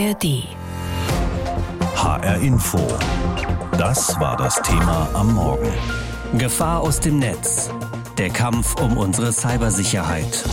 ARD. HR Info. Das war das Thema am Morgen. Gefahr aus dem Netz. Der Kampf um unsere Cybersicherheit.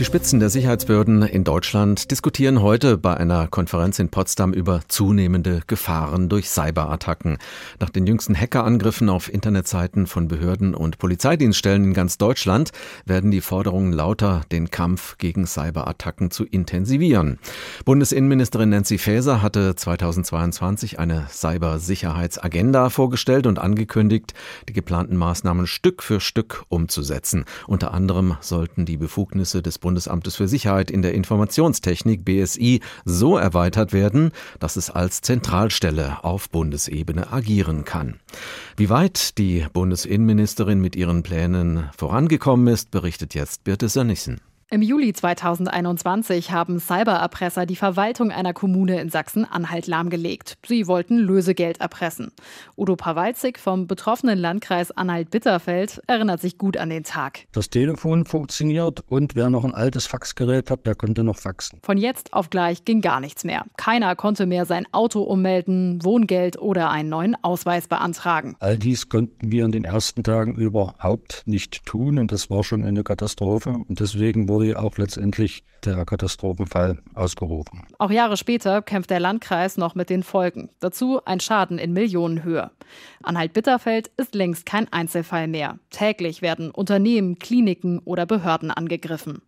Die Spitzen der Sicherheitsbehörden in Deutschland diskutieren heute bei einer Konferenz in Potsdam über zunehmende Gefahren durch Cyberattacken. Nach den jüngsten Hackerangriffen auf Internetseiten von Behörden und Polizeidienststellen in ganz Deutschland werden die Forderungen lauter, den Kampf gegen Cyberattacken zu intensivieren. Bundesinnenministerin Nancy Faeser hatte 2022 eine Cybersicherheitsagenda vorgestellt und angekündigt, die geplanten Maßnahmen Stück für Stück umzusetzen. Unter anderem sollten die Befugnisse des Bundes Bundesamtes für Sicherheit in der Informationstechnik BSI so erweitert werden, dass es als Zentralstelle auf Bundesebene agieren kann. Wie weit die Bundesinnenministerin mit ihren Plänen vorangekommen ist, berichtet jetzt Birte Sönnigsen. Im Juli 2021 haben Cybererpresser die Verwaltung einer Kommune in Sachsen-Anhalt lahmgelegt. Sie wollten Lösegeld erpressen. Udo Pawalzig vom betroffenen Landkreis Anhalt-Bitterfeld erinnert sich gut an den Tag. Das Telefon funktioniert und wer noch ein altes Faxgerät hat, der konnte noch faxen. Von jetzt auf gleich ging gar nichts mehr. Keiner konnte mehr sein Auto ummelden, Wohngeld oder einen neuen Ausweis beantragen. All dies konnten wir in den ersten Tagen überhaupt nicht tun und das war schon eine Katastrophe und deswegen wurde wurde auch letztendlich der Katastrophenfall ausgerufen. Auch Jahre später kämpft der Landkreis noch mit den Folgen. Dazu ein Schaden in Millionenhöhe. Anhalt-Bitterfeld ist längst kein Einzelfall mehr. Täglich werden Unternehmen, Kliniken oder Behörden angegriffen.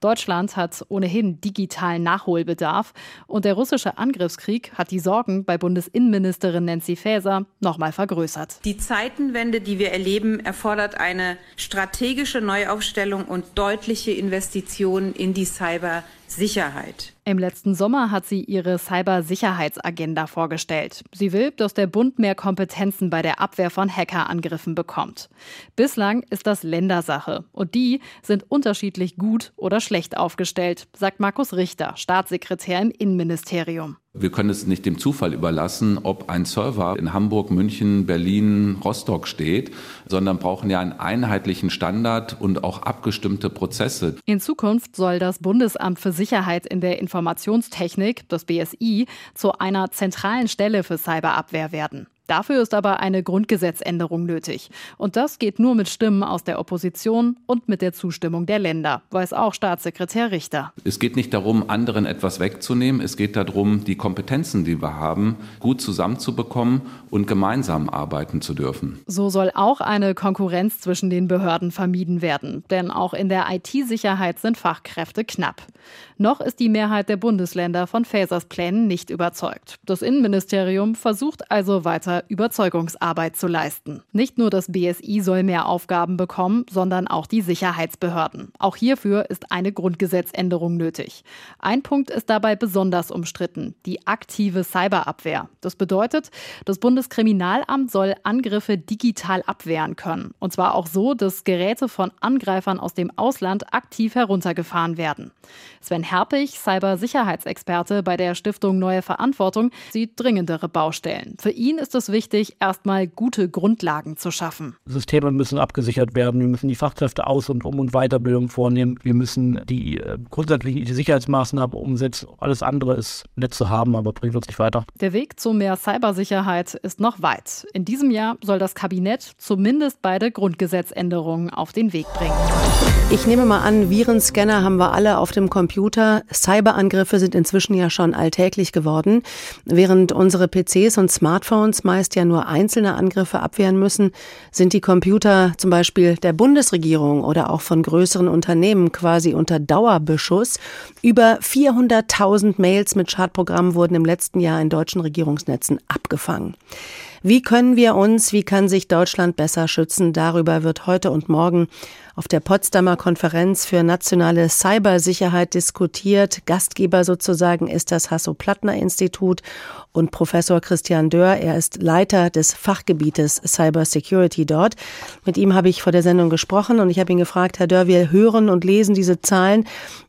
Deutschland hat ohnehin digitalen Nachholbedarf und der russische Angriffskrieg hat die Sorgen bei Bundesinnenministerin Nancy Faeser nochmal vergrößert. Die Zeitenwende, die wir erleben, erfordert eine strategische Neuaufstellung und deutliche Investitionen in die Cybersicherheit. Im letzten Sommer hat sie ihre Cybersicherheitsagenda vorgestellt. Sie will, dass der Bund mehr Kompetenzen bei der Abwehr von Hackerangriffen bekommt. Bislang ist das Ländersache und die sind unterschiedlich gut oder schlecht aufgestellt, sagt Markus Richter, Staatssekretär im Innenministerium. Wir können es nicht dem Zufall überlassen, ob ein Server in Hamburg, München, Berlin, Rostock steht, sondern brauchen ja einen einheitlichen Standard und auch abgestimmte Prozesse. In Zukunft soll das Bundesamt für Sicherheit in der Informationstechnik, das BSI, zu einer zentralen Stelle für Cyberabwehr werden. Dafür ist aber eine Grundgesetzänderung nötig. Und das geht nur mit Stimmen aus der Opposition und mit der Zustimmung der Länder, weiß auch Staatssekretär Richter. Es geht nicht darum, anderen etwas wegzunehmen. Es geht darum, die Kompetenzen, die wir haben, gut zusammenzubekommen und gemeinsam arbeiten zu dürfen. So soll auch eine Konkurrenz zwischen den Behörden vermieden werden. Denn auch in der IT-Sicherheit sind Fachkräfte knapp. Noch ist die Mehrheit der Bundesländer von Fasers Plänen nicht überzeugt. Das Innenministerium versucht also weiter Überzeugungsarbeit zu leisten. Nicht nur das BSI soll mehr Aufgaben bekommen, sondern auch die Sicherheitsbehörden. Auch hierfür ist eine Grundgesetzänderung nötig. Ein Punkt ist dabei besonders umstritten, die aktive Cyberabwehr. Das bedeutet, das Bundeskriminalamt soll Angriffe digital abwehren können. Und zwar auch so, dass Geräte von Angreifern aus dem Ausland aktiv heruntergefahren werden. Sven Herpich, Cybersicherheitsexperte bei der Stiftung Neue Verantwortung, sieht dringendere Baustellen. Für ihn ist es wichtig, erstmal gute Grundlagen zu schaffen. Systeme müssen abgesichert werden. Wir müssen die Fachkräfte aus- und um- und Weiterbildung vornehmen. Wir müssen die äh, grundsätzlichen Sicherheitsmaßnahmen umsetzen. Alles andere ist nett zu haben, aber bringt uns nicht weiter. Der Weg zu mehr Cybersicherheit ist noch weit. In diesem Jahr soll das Kabinett zumindest beide Grundgesetzänderungen auf den Weg bringen. Ich nehme mal an, Virenscanner haben wir alle auf dem Computer. Cyberangriffe sind inzwischen ja schon alltäglich geworden. Während unsere PCs und Smartphones meist ja nur einzelne Angriffe abwehren müssen, sind die Computer zum Beispiel der Bundesregierung oder auch von größeren Unternehmen quasi unter Dauerbeschuss. Über 400.000 Mails mit Schadprogrammen wurden im letzten Jahr in deutschen Regierungsnetzen abgefangen. Wie können wir uns, wie kann sich Deutschland besser schützen? Darüber wird heute und morgen auf der Potsdamer Konferenz für nationale Cybersicherheit diskutiert. Gastgeber sozusagen ist das Hasso-Plattner-Institut und Professor Christian Dörr. Er ist Leiter des Fachgebietes Cybersecurity dort. Mit ihm habe ich vor der Sendung gesprochen und ich habe ihn gefragt, Herr Dörr, wir hören und lesen diese Zahlen,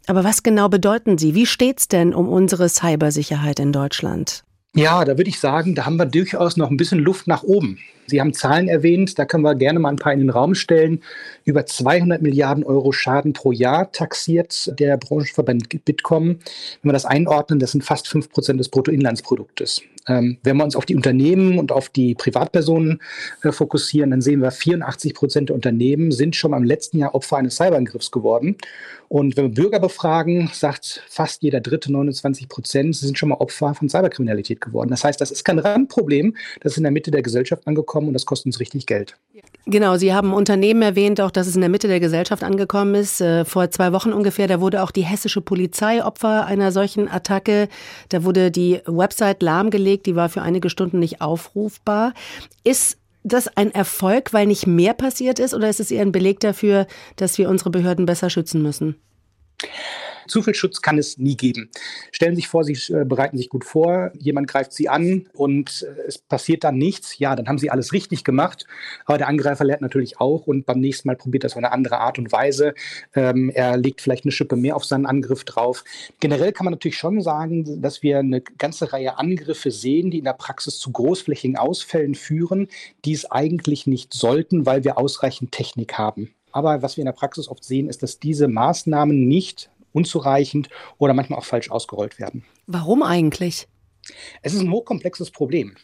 aber was genau bedeuten sie? Wie steht's denn um unsere Cybersicherheit in Deutschland? Ja, da würde ich sagen, da haben wir durchaus noch ein bisschen Luft nach oben. Sie haben Zahlen erwähnt, da können wir gerne mal ein paar in den Raum stellen. Über 200 Milliarden Euro Schaden pro Jahr taxiert der Branchenverband Bitkom. Wenn wir das einordnen, das sind fast 5 Prozent des Bruttoinlandsproduktes. Ähm, wenn wir uns auf die Unternehmen und auf die Privatpersonen äh, fokussieren, dann sehen wir, 84 Prozent der Unternehmen sind schon im letzten Jahr Opfer eines Cyberangriffs geworden. Und wenn wir Bürger befragen, sagt fast jeder dritte, 29 Prozent, sie sind schon mal Opfer von Cyberkriminalität geworden. Das heißt, das ist kein Randproblem, das ist in der Mitte der Gesellschaft angekommen und das kostet uns richtig Geld. Genau, Sie haben Unternehmen erwähnt, auch dass es in der Mitte der Gesellschaft angekommen ist. Äh, vor zwei Wochen ungefähr, da wurde auch die hessische Polizei Opfer einer solchen Attacke. Da wurde die Website lahmgelegt, die war für einige Stunden nicht aufrufbar. Ist das ein Erfolg, weil nicht mehr passiert ist, oder ist es eher ein Beleg dafür, dass wir unsere Behörden besser schützen müssen? Zu viel Schutz kann es nie geben. Stellen Sie sich vor, Sie äh, bereiten sich gut vor, jemand greift Sie an und äh, es passiert dann nichts. Ja, dann haben Sie alles richtig gemacht. Aber der Angreifer lernt natürlich auch und beim nächsten Mal probiert das auf eine andere Art und Weise. Ähm, er legt vielleicht eine Schippe mehr auf seinen Angriff drauf. Generell kann man natürlich schon sagen, dass wir eine ganze Reihe Angriffe sehen, die in der Praxis zu großflächigen Ausfällen führen, die es eigentlich nicht sollten, weil wir ausreichend Technik haben. Aber was wir in der Praxis oft sehen, ist, dass diese Maßnahmen nicht unzureichend oder manchmal auch falsch ausgerollt werden. Warum eigentlich? Es ist ein hochkomplexes Problem.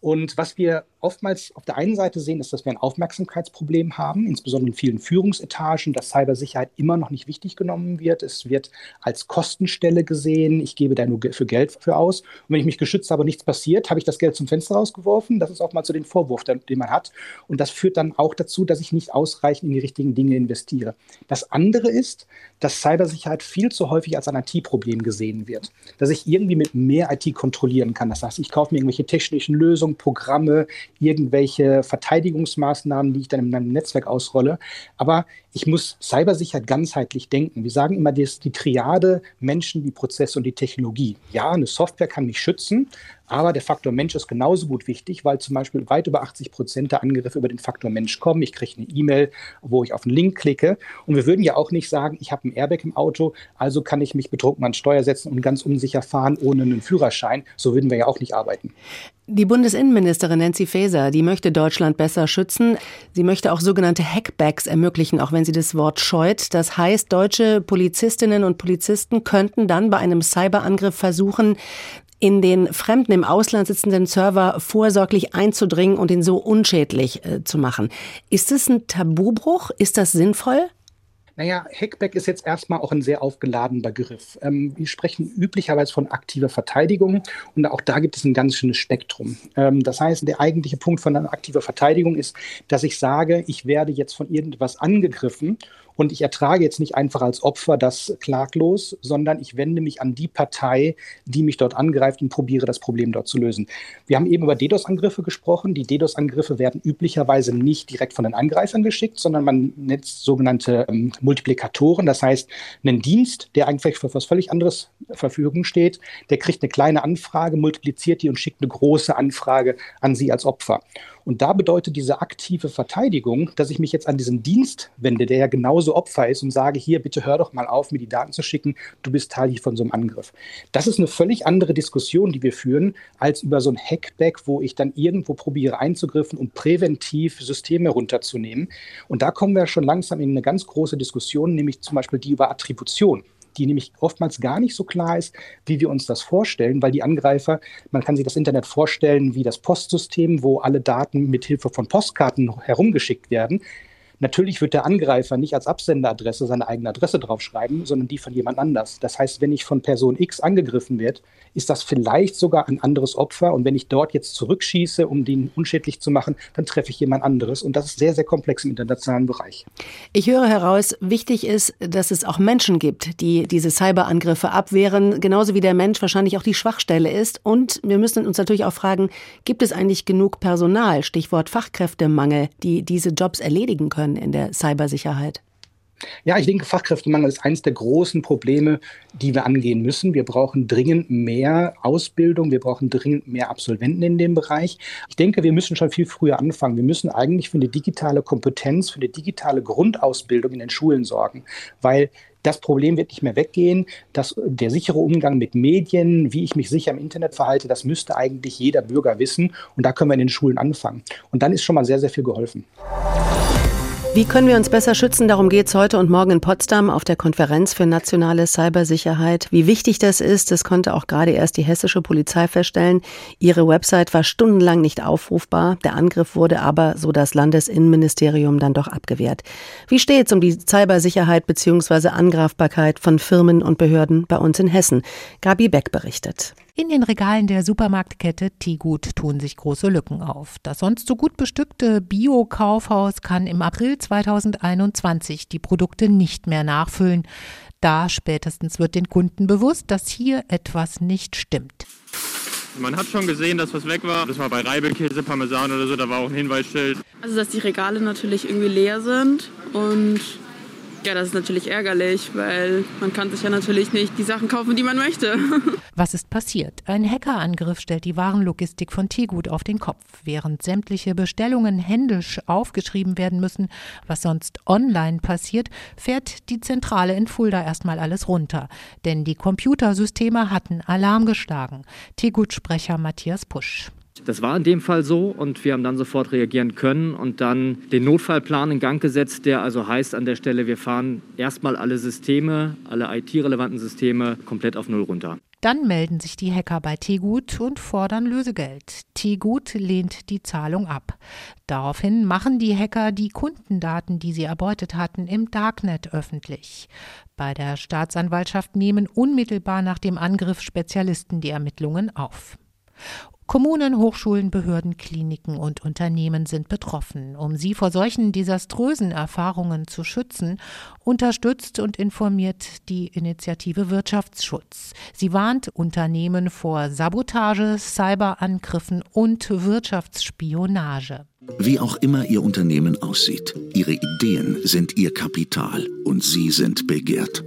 Und was wir oftmals auf der einen Seite sehen, ist, dass wir ein Aufmerksamkeitsproblem haben, insbesondere in vielen Führungsetagen, dass Cybersicherheit immer noch nicht wichtig genommen wird. Es wird als Kostenstelle gesehen. Ich gebe da nur für Geld für aus. Und wenn ich mich geschützt habe nichts passiert, habe ich das Geld zum Fenster rausgeworfen. Das ist auch mal so den Vorwurf, den man hat. Und das führt dann auch dazu, dass ich nicht ausreichend in die richtigen Dinge investiere. Das andere ist, dass Cybersicherheit viel zu häufig als ein IT-Problem gesehen wird. Dass ich irgendwie mit mehr IT kontrollieren kann. Das heißt, ich kaufe mir irgendwelche technischen Lösungen, Programme, irgendwelche Verteidigungsmaßnahmen, die ich dann in meinem Netzwerk ausrolle. Aber ich muss Cybersicherheit ganzheitlich denken. Wir sagen immer, das die Triade Menschen, die Prozesse und die Technologie. Ja, eine Software kann mich schützen, aber der Faktor Mensch ist genauso gut wichtig, weil zum Beispiel weit über 80 Prozent der Angriffe über den Faktor Mensch kommen. Ich kriege eine E-Mail, wo ich auf einen Link klicke. Und wir würden ja auch nicht sagen, ich habe ein Airbag im Auto, also kann ich mich betrunken an Steuer setzen und ganz unsicher fahren ohne einen Führerschein. So würden wir ja auch nicht arbeiten. Die Bundesinnenministerin Nancy Faeser, die möchte Deutschland besser schützen. Sie möchte auch sogenannte Hackbacks ermöglichen, auch wenn sie das Wort scheut. Das heißt, deutsche Polizistinnen und Polizisten könnten dann bei einem Cyberangriff versuchen, in den fremden im Ausland sitzenden Server vorsorglich einzudringen und ihn so unschädlich äh, zu machen. Ist es ein Tabubruch? Ist das sinnvoll? Naja, Hackback ist jetzt erstmal auch ein sehr aufgeladener Begriff. Ähm, wir sprechen üblicherweise von aktiver Verteidigung und auch da gibt es ein ganz schönes Spektrum. Ähm, das heißt, der eigentliche Punkt von einer aktiver Verteidigung ist, dass ich sage, ich werde jetzt von irgendetwas angegriffen und ich ertrage jetzt nicht einfach als Opfer das klaglos, sondern ich wende mich an die Partei, die mich dort angreift und probiere das Problem dort zu lösen. Wir haben eben über DDoS-Angriffe gesprochen. Die DDoS-Angriffe werden üblicherweise nicht direkt von den Angreifern geschickt, sondern man netzt sogenannte ähm, Multiplikatoren. Das heißt, einen Dienst, der eigentlich für etwas völlig anderes zur Verfügung steht, der kriegt eine kleine Anfrage, multipliziert die und schickt eine große Anfrage an Sie als Opfer. Und da bedeutet diese aktive Verteidigung, dass ich mich jetzt an diesen Dienst wende, der ja genauso Opfer ist und sage, hier, bitte hör doch mal auf, mir die Daten zu schicken, du bist Teil hier von so einem Angriff. Das ist eine völlig andere Diskussion, die wir führen, als über so ein Hackback, wo ich dann irgendwo probiere einzugriffen und präventiv Systeme runterzunehmen. Und da kommen wir schon langsam in eine ganz große Diskussion, nämlich zum Beispiel die über Attribution die nämlich oftmals gar nicht so klar ist, wie wir uns das vorstellen, weil die Angreifer, man kann sich das Internet vorstellen wie das Postsystem, wo alle Daten mit Hilfe von Postkarten herumgeschickt werden. Natürlich wird der Angreifer nicht als Absenderadresse seine eigene Adresse draufschreiben, sondern die von jemand anders. Das heißt, wenn ich von Person X angegriffen werde, ist das vielleicht sogar ein anderes Opfer. Und wenn ich dort jetzt zurückschieße, um den unschädlich zu machen, dann treffe ich jemand anderes. Und das ist sehr, sehr komplex im internationalen Bereich. Ich höre heraus, wichtig ist, dass es auch Menschen gibt, die diese Cyberangriffe abwehren, genauso wie der Mensch wahrscheinlich auch die Schwachstelle ist. Und wir müssen uns natürlich auch fragen, gibt es eigentlich genug Personal, Stichwort Fachkräftemangel, die diese Jobs erledigen können? Können in der Cybersicherheit? Ja, ich denke, Fachkräftemangel ist eines der großen Probleme, die wir angehen müssen. Wir brauchen dringend mehr Ausbildung, wir brauchen dringend mehr Absolventen in dem Bereich. Ich denke, wir müssen schon viel früher anfangen. Wir müssen eigentlich für eine digitale Kompetenz, für eine digitale Grundausbildung in den Schulen sorgen, weil das Problem wird nicht mehr weggehen. Das, der sichere Umgang mit Medien, wie ich mich sicher im Internet verhalte, das müsste eigentlich jeder Bürger wissen. Und da können wir in den Schulen anfangen. Und dann ist schon mal sehr, sehr viel geholfen. Wie können wir uns besser schützen? Darum geht es heute und morgen in Potsdam auf der Konferenz für nationale Cybersicherheit. Wie wichtig das ist, das konnte auch gerade erst die hessische Polizei feststellen. Ihre Website war stundenlang nicht aufrufbar. Der Angriff wurde aber, so das Landesinnenministerium, dann doch abgewehrt. Wie steht es um die Cybersicherheit bzw. Angreifbarkeit von Firmen und Behörden bei uns in Hessen? Gabi Beck berichtet. In den Regalen der Supermarktkette Tegut tun sich große Lücken auf. Das sonst so gut bestückte Bio-Kaufhaus kann im April 2021 die Produkte nicht mehr nachfüllen. Da spätestens wird den Kunden bewusst, dass hier etwas nicht stimmt. Man hat schon gesehen, dass was weg war. Das war bei Reibekäse, Parmesan oder so, da war auch ein Hinweisschild. Also, dass die Regale natürlich irgendwie leer sind und ja, das ist natürlich ärgerlich, weil man kann sich ja natürlich nicht die Sachen kaufen, die man möchte. Was ist passiert? Ein Hackerangriff stellt die Warenlogistik von Tegut auf den Kopf. Während sämtliche Bestellungen händisch aufgeschrieben werden müssen, was sonst online passiert, fährt die Zentrale in Fulda erstmal alles runter. Denn die Computersysteme hatten Alarm geschlagen. Tegut-Sprecher Matthias Pusch. Das war in dem Fall so und wir haben dann sofort reagieren können und dann den Notfallplan in Gang gesetzt, der also heißt an der Stelle, wir fahren erstmal alle Systeme, alle IT-relevanten Systeme komplett auf Null runter. Dann melden sich die Hacker bei Tegut und fordern Lösegeld. Tegut lehnt die Zahlung ab. Daraufhin machen die Hacker die Kundendaten, die sie erbeutet hatten, im Darknet öffentlich. Bei der Staatsanwaltschaft nehmen unmittelbar nach dem Angriff Spezialisten die Ermittlungen auf. Kommunen, Hochschulen, Behörden, Kliniken und Unternehmen sind betroffen. Um sie vor solchen desaströsen Erfahrungen zu schützen, unterstützt und informiert die Initiative Wirtschaftsschutz. Sie warnt Unternehmen vor Sabotage, Cyberangriffen und Wirtschaftsspionage. Wie auch immer Ihr Unternehmen aussieht, Ihre Ideen sind Ihr Kapital und Sie sind begehrt.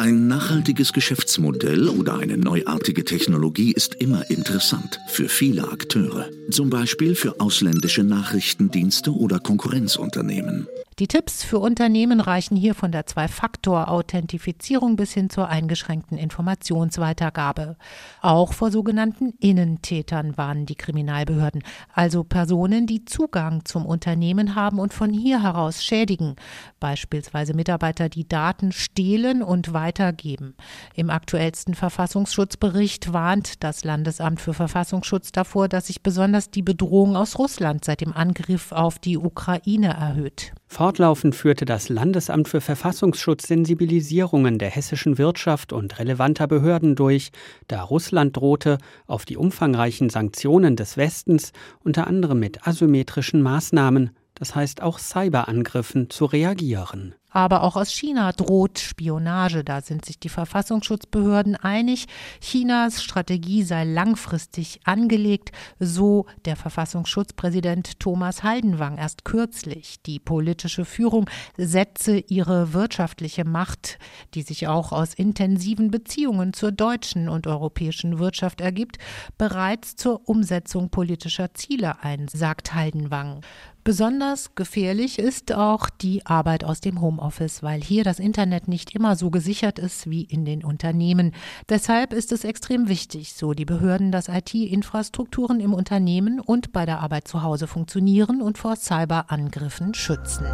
Ein nachhaltiges Geschäftsmodell oder eine neuartige Technologie ist immer interessant für viele Akteure, zum Beispiel für ausländische Nachrichtendienste oder Konkurrenzunternehmen. Die Tipps für Unternehmen reichen hier von der Zwei-Faktor-Authentifizierung bis hin zur eingeschränkten Informationsweitergabe. Auch vor sogenannten Innentätern warnen die Kriminalbehörden, also Personen, die Zugang zum Unternehmen haben und von hier heraus schädigen, beispielsweise Mitarbeiter, die Daten stehlen und weitergeben. Im aktuellsten Verfassungsschutzbericht warnt das Landesamt für Verfassungsschutz davor, dass sich besonders die Bedrohung aus Russland seit dem Angriff auf die Ukraine erhöht. Fortlaufend führte das Landesamt für Verfassungsschutz Sensibilisierungen der hessischen Wirtschaft und relevanter Behörden durch, da Russland drohte, auf die umfangreichen Sanktionen des Westens unter anderem mit asymmetrischen Maßnahmen, das heißt auch Cyberangriffen, zu reagieren. Aber auch aus China droht Spionage. Da sind sich die Verfassungsschutzbehörden einig. Chinas Strategie sei langfristig angelegt, so der Verfassungsschutzpräsident Thomas Haldenwang erst kürzlich. Die politische Führung setze ihre wirtschaftliche Macht, die sich auch aus intensiven Beziehungen zur deutschen und europäischen Wirtschaft ergibt, bereits zur Umsetzung politischer Ziele ein, sagt Haldenwang. Besonders gefährlich ist auch die Arbeit aus dem Homeoffice, weil hier das Internet nicht immer so gesichert ist wie in den Unternehmen. Deshalb ist es extrem wichtig, so die Behörden, dass IT-Infrastrukturen im Unternehmen und bei der Arbeit zu Hause funktionieren und vor Cyberangriffen schützen.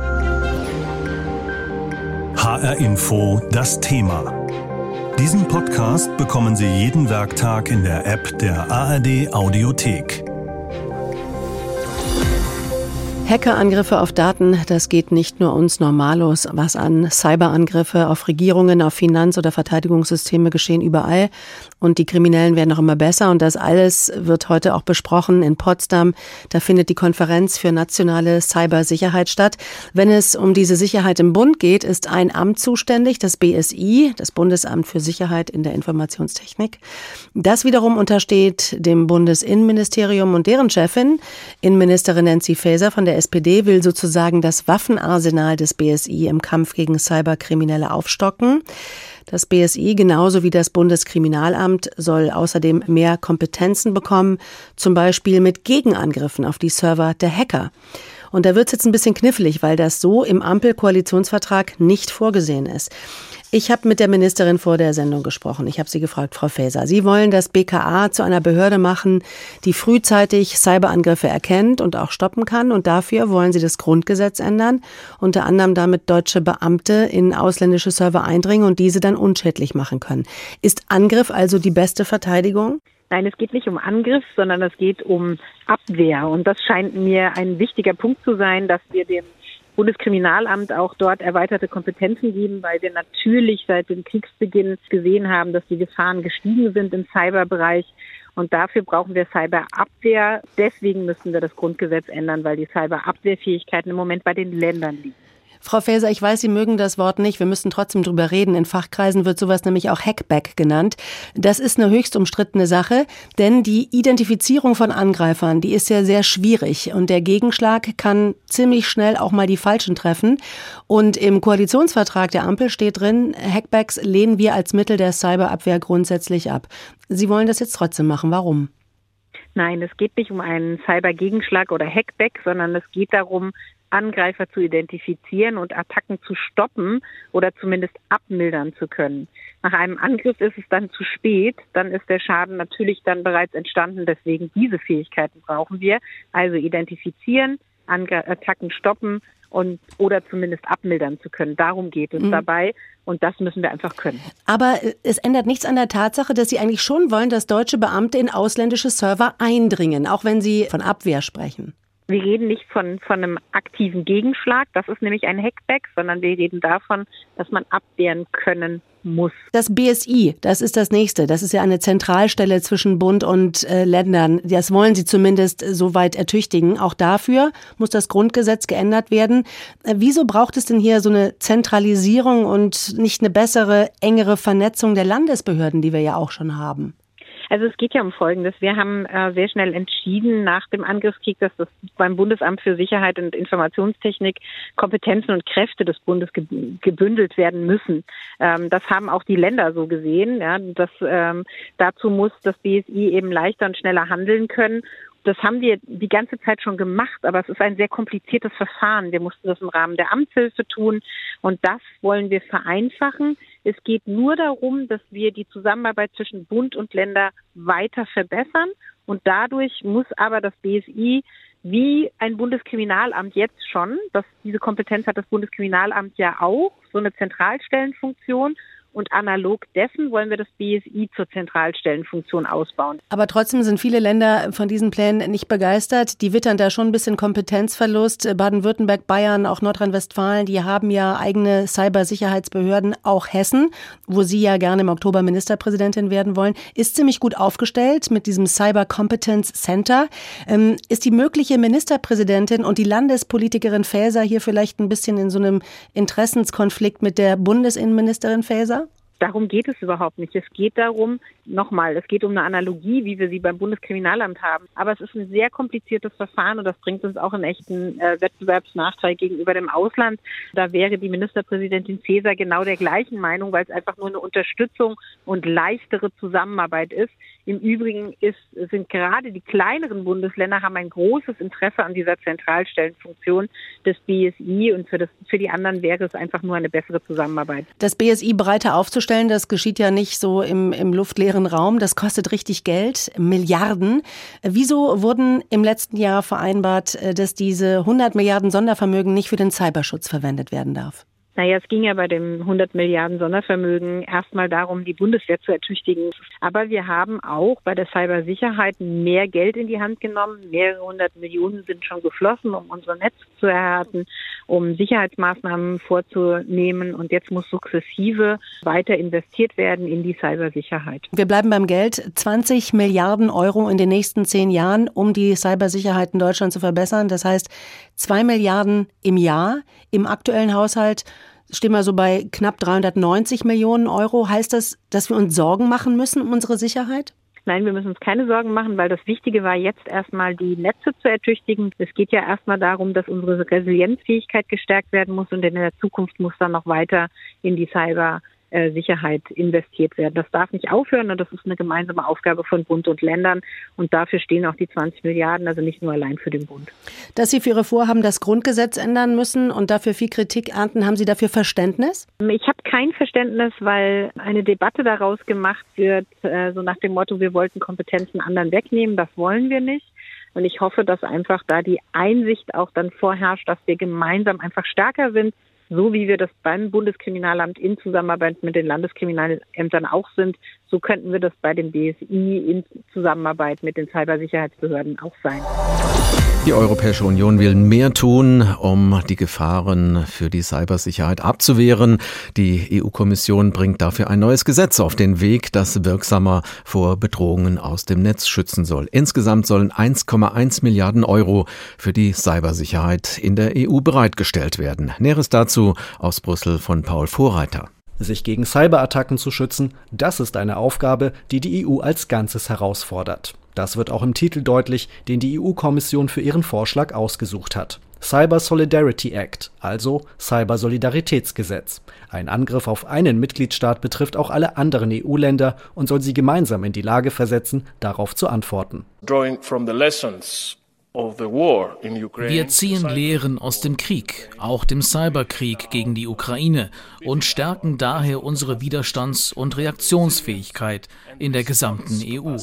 HR Info das Thema. Diesen Podcast bekommen Sie jeden Werktag in der App der ARD Audiothek. Hackerangriffe auf Daten, das geht nicht nur uns Normalos was an. Cyberangriffe auf Regierungen, auf Finanz- oder Verteidigungssysteme geschehen überall und die Kriminellen werden auch immer besser und das alles wird heute auch besprochen in Potsdam. Da findet die Konferenz für nationale Cybersicherheit statt. Wenn es um diese Sicherheit im Bund geht, ist ein Amt zuständig, das BSI, das Bundesamt für Sicherheit in der Informationstechnik. Das wiederum untersteht dem Bundesinnenministerium und deren Chefin, Innenministerin Nancy Faeser von der der SPD will sozusagen das Waffenarsenal des BSI im Kampf gegen Cyberkriminelle aufstocken. Das BSI genauso wie das Bundeskriminalamt soll außerdem mehr Kompetenzen bekommen, zum Beispiel mit Gegenangriffen auf die Server der Hacker. Und da wird es jetzt ein bisschen knifflig, weil das so im Ampelkoalitionsvertrag nicht vorgesehen ist. Ich habe mit der Ministerin vor der Sendung gesprochen. Ich habe sie gefragt, Frau Faeser, Sie wollen das BKA zu einer Behörde machen, die frühzeitig Cyberangriffe erkennt und auch stoppen kann. Und dafür wollen Sie das Grundgesetz ändern, unter anderem damit deutsche Beamte in ausländische Server eindringen und diese dann unschädlich machen können. Ist Angriff also die beste Verteidigung? Nein, es geht nicht um Angriff, sondern es geht um Abwehr. Und das scheint mir ein wichtiger Punkt zu sein, dass wir dem Bundeskriminalamt auch dort erweiterte Kompetenzen geben, weil wir natürlich seit dem Kriegsbeginn gesehen haben, dass die Gefahren gestiegen sind im Cyberbereich. Und dafür brauchen wir Cyberabwehr. Deswegen müssen wir das Grundgesetz ändern, weil die Cyberabwehrfähigkeiten im Moment bei den Ländern liegen. Frau Faeser, ich weiß, Sie mögen das Wort nicht. Wir müssen trotzdem drüber reden. In Fachkreisen wird sowas nämlich auch Hackback genannt. Das ist eine höchst umstrittene Sache, denn die Identifizierung von Angreifern, die ist ja sehr schwierig und der Gegenschlag kann ziemlich schnell auch mal die Falschen treffen. Und im Koalitionsvertrag der Ampel steht drin, Hackbacks lehnen wir als Mittel der Cyberabwehr grundsätzlich ab. Sie wollen das jetzt trotzdem machen. Warum? Nein, es geht nicht um einen Cybergegenschlag oder Hackback, sondern es geht darum, Angreifer zu identifizieren und Attacken zu stoppen oder zumindest abmildern zu können. Nach einem Angriff ist es dann zu spät, dann ist der Schaden natürlich dann bereits entstanden. Deswegen diese Fähigkeiten brauchen wir. Also identifizieren, Attacken stoppen und oder zumindest abmildern zu können. Darum geht es mhm. dabei und das müssen wir einfach können. Aber es ändert nichts an der Tatsache, dass Sie eigentlich schon wollen, dass deutsche Beamte in ausländische Server eindringen, auch wenn Sie von Abwehr sprechen. Wir reden nicht von, von einem aktiven Gegenschlag, das ist nämlich ein Hackback, sondern wir reden davon, dass man abwehren können muss. Das BSI, das ist das nächste. Das ist ja eine Zentralstelle zwischen Bund und äh, Ländern. Das wollen Sie zumindest soweit ertüchtigen. Auch dafür muss das Grundgesetz geändert werden. Äh, wieso braucht es denn hier so eine Zentralisierung und nicht eine bessere, engere Vernetzung der Landesbehörden, die wir ja auch schon haben? Also es geht ja um Folgendes. Wir haben äh, sehr schnell entschieden nach dem Angriffskrieg, dass das beim Bundesamt für Sicherheit und Informationstechnik Kompetenzen und Kräfte des Bundes gebündelt werden müssen. Ähm, das haben auch die Länder so gesehen. Ja, dass, ähm, dazu muss das BSI eben leichter und schneller handeln können das haben wir die ganze Zeit schon gemacht, aber es ist ein sehr kompliziertes Verfahren. Wir mussten das im Rahmen der Amtshilfe tun und das wollen wir vereinfachen. Es geht nur darum, dass wir die Zusammenarbeit zwischen Bund und Länder weiter verbessern und dadurch muss aber das BSI wie ein Bundeskriminalamt jetzt schon, das diese Kompetenz hat das Bundeskriminalamt ja auch, so eine Zentralstellenfunktion und analog dessen wollen wir das BSI zur Zentralstellenfunktion ausbauen. Aber trotzdem sind viele Länder von diesen Plänen nicht begeistert. Die wittern da schon ein bisschen Kompetenzverlust. Baden-Württemberg, Bayern, auch Nordrhein-Westfalen, die haben ja eigene Cybersicherheitsbehörden. Auch Hessen, wo Sie ja gerne im Oktober Ministerpräsidentin werden wollen, ist ziemlich gut aufgestellt mit diesem Cyber Competence Center. Ähm, ist die mögliche Ministerpräsidentin und die Landespolitikerin Faeser hier vielleicht ein bisschen in so einem Interessenskonflikt mit der Bundesinnenministerin Faeser? Darum geht es überhaupt nicht. Es geht darum, nochmal, es geht um eine Analogie, wie wir sie beim Bundeskriminalamt haben. Aber es ist ein sehr kompliziertes Verfahren und das bringt uns auch einen echten äh, Wettbewerbsnachteil gegenüber dem Ausland. Da wäre die Ministerpräsidentin Faeser genau der gleichen Meinung, weil es einfach nur eine Unterstützung und leichtere Zusammenarbeit ist. Im Übrigen ist, sind gerade die kleineren Bundesländer haben ein großes Interesse an dieser Zentralstellenfunktion des BSI und für, das, für die anderen wäre es einfach nur eine bessere Zusammenarbeit. Das BSI breiter aufzustellen, das geschieht ja nicht so im, im luftleeren Raum. Das kostet richtig Geld, Milliarden. Wieso wurden im letzten Jahr vereinbart, äh, dass diese 100 Milliarden Sondervermögen nicht für den Cyberschutz verwendet werden darf? Naja, es ging ja bei dem 100 Milliarden Sondervermögen erstmal darum, die Bundeswehr zu ertüchtigen. Aber wir haben auch bei der Cybersicherheit mehr Geld in die Hand genommen. Mehrere hundert Millionen sind schon geflossen, um unser Netz zu erhärten, um Sicherheitsmaßnahmen vorzunehmen. Und jetzt muss sukzessive weiter investiert werden in die Cybersicherheit. Wir bleiben beim Geld. 20 Milliarden Euro in den nächsten zehn Jahren, um die Cybersicherheit in Deutschland zu verbessern. Das heißt, zwei Milliarden im Jahr im aktuellen Haushalt stehen wir so bei knapp 390 Millionen Euro. Heißt das, dass wir uns Sorgen machen müssen um unsere Sicherheit? Nein, wir müssen uns keine Sorgen machen, weil das Wichtige war jetzt erstmal die Netze zu ertüchtigen. Es geht ja erstmal darum, dass unsere Resilienzfähigkeit gestärkt werden muss und in der Zukunft muss dann noch weiter in die Cyber äh, Sicherheit investiert werden. Das darf nicht aufhören und das ist eine gemeinsame Aufgabe von Bund und Ländern und dafür stehen auch die 20 Milliarden, also nicht nur allein für den Bund. Dass Sie für Ihre Vorhaben das Grundgesetz ändern müssen und dafür viel Kritik ernten, haben Sie dafür Verständnis? Ich habe kein Verständnis, weil eine Debatte daraus gemacht wird, äh, so nach dem Motto, wir wollten Kompetenzen anderen wegnehmen, das wollen wir nicht. Und ich hoffe, dass einfach da die Einsicht auch dann vorherrscht, dass wir gemeinsam einfach stärker sind, so wie wir das beim Bundeskriminalamt in Zusammenarbeit mit den Landeskriminalämtern auch sind, so könnten wir das bei dem BSI in Zusammenarbeit mit den Cybersicherheitsbehörden auch sein. Die Europäische Union will mehr tun, um die Gefahren für die Cybersicherheit abzuwehren. Die EU-Kommission bringt dafür ein neues Gesetz auf den Weg, das wirksamer vor Bedrohungen aus dem Netz schützen soll. Insgesamt sollen 1,1 Milliarden Euro für die Cybersicherheit in der EU bereitgestellt werden. Näheres dazu aus Brüssel von Paul Vorreiter. Sich gegen Cyberattacken zu schützen, das ist eine Aufgabe, die die EU als Ganzes herausfordert. Das wird auch im Titel deutlich, den die EU-Kommission für ihren Vorschlag ausgesucht hat. Cyber Solidarity Act, also Cyber Solidaritätsgesetz. Ein Angriff auf einen Mitgliedstaat betrifft auch alle anderen EU-Länder und soll sie gemeinsam in die Lage versetzen, darauf zu antworten. Drawing from the lessons wir ziehen Lehren aus dem Krieg, auch dem Cyberkrieg gegen die Ukraine und stärken daher unsere Widerstands- und Reaktionsfähigkeit in der gesamten EU.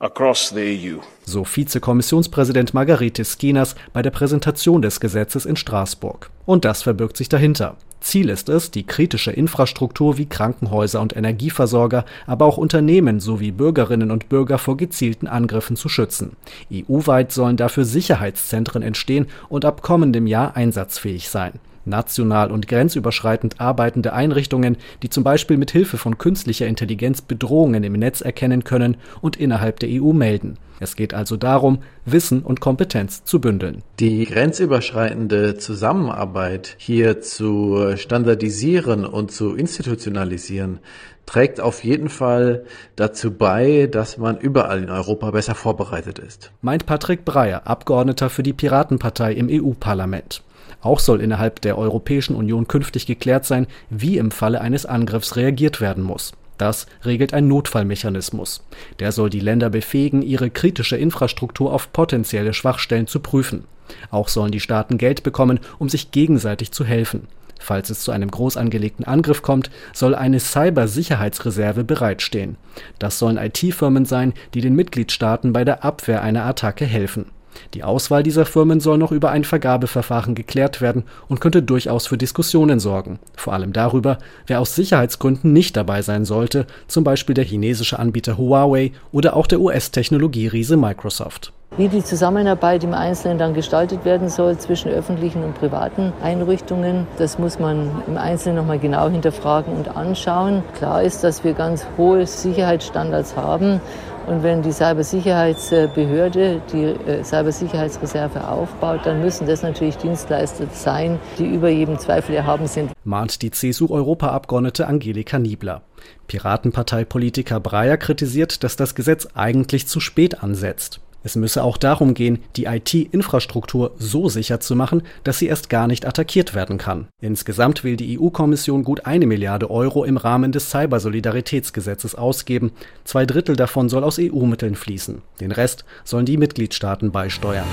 E so Vizekommissionspräsident Margaritis Skinas bei der Präsentation des Gesetzes in Straßburg. Und das verbirgt sich dahinter. Ziel ist es, die kritische Infrastruktur wie Krankenhäuser und Energieversorger, aber auch Unternehmen sowie Bürgerinnen und Bürger vor gezielten Angriffen zu schützen. EU-weit sollen dafür Sicherheitszentren entstehen und ab kommendem Jahr einsatzfähig sein national und grenzüberschreitend arbeitende Einrichtungen, die zum Beispiel mit Hilfe von künstlicher Intelligenz Bedrohungen im Netz erkennen können und innerhalb der EU melden. Es geht also darum, Wissen und Kompetenz zu bündeln. Die grenzüberschreitende Zusammenarbeit hier zu standardisieren und zu institutionalisieren, trägt auf jeden Fall dazu bei, dass man überall in Europa besser vorbereitet ist. Meint Patrick Breyer, Abgeordneter für die Piratenpartei im EU-Parlament. Auch soll innerhalb der Europäischen Union künftig geklärt sein, wie im Falle eines Angriffs reagiert werden muss. Das regelt ein Notfallmechanismus. Der soll die Länder befähigen, ihre kritische Infrastruktur auf potenzielle Schwachstellen zu prüfen. Auch sollen die Staaten Geld bekommen, um sich gegenseitig zu helfen. Falls es zu einem groß angelegten Angriff kommt, soll eine Cybersicherheitsreserve bereitstehen. Das sollen IT-Firmen sein, die den Mitgliedstaaten bei der Abwehr einer Attacke helfen. Die Auswahl dieser Firmen soll noch über ein Vergabeverfahren geklärt werden und könnte durchaus für Diskussionen sorgen, vor allem darüber, wer aus Sicherheitsgründen nicht dabei sein sollte, zum Beispiel der chinesische Anbieter Huawei oder auch der US-Technologieriese Microsoft. Wie die Zusammenarbeit im Einzelnen dann gestaltet werden soll zwischen öffentlichen und privaten Einrichtungen, das muss man im Einzelnen nochmal genau hinterfragen und anschauen. Klar ist, dass wir ganz hohe Sicherheitsstandards haben und wenn die Cybersicherheitsbehörde die äh, Cybersicherheitsreserve aufbaut, dann müssen das natürlich Dienstleister sein, die über jedem Zweifel erhaben sind. Mahnt die CSU-Europaabgeordnete Angelika Niebler. Piratenparteipolitiker Breyer kritisiert, dass das Gesetz eigentlich zu spät ansetzt. Es müsse auch darum gehen, die IT-Infrastruktur so sicher zu machen, dass sie erst gar nicht attackiert werden kann. Insgesamt will die EU-Kommission gut eine Milliarde Euro im Rahmen des Cybersolidaritätsgesetzes ausgeben. Zwei Drittel davon soll aus EU-Mitteln fließen. Den Rest sollen die Mitgliedstaaten beisteuern.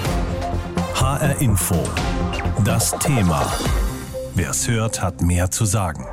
HR Info. Das Thema. Wer es hört, hat mehr zu sagen.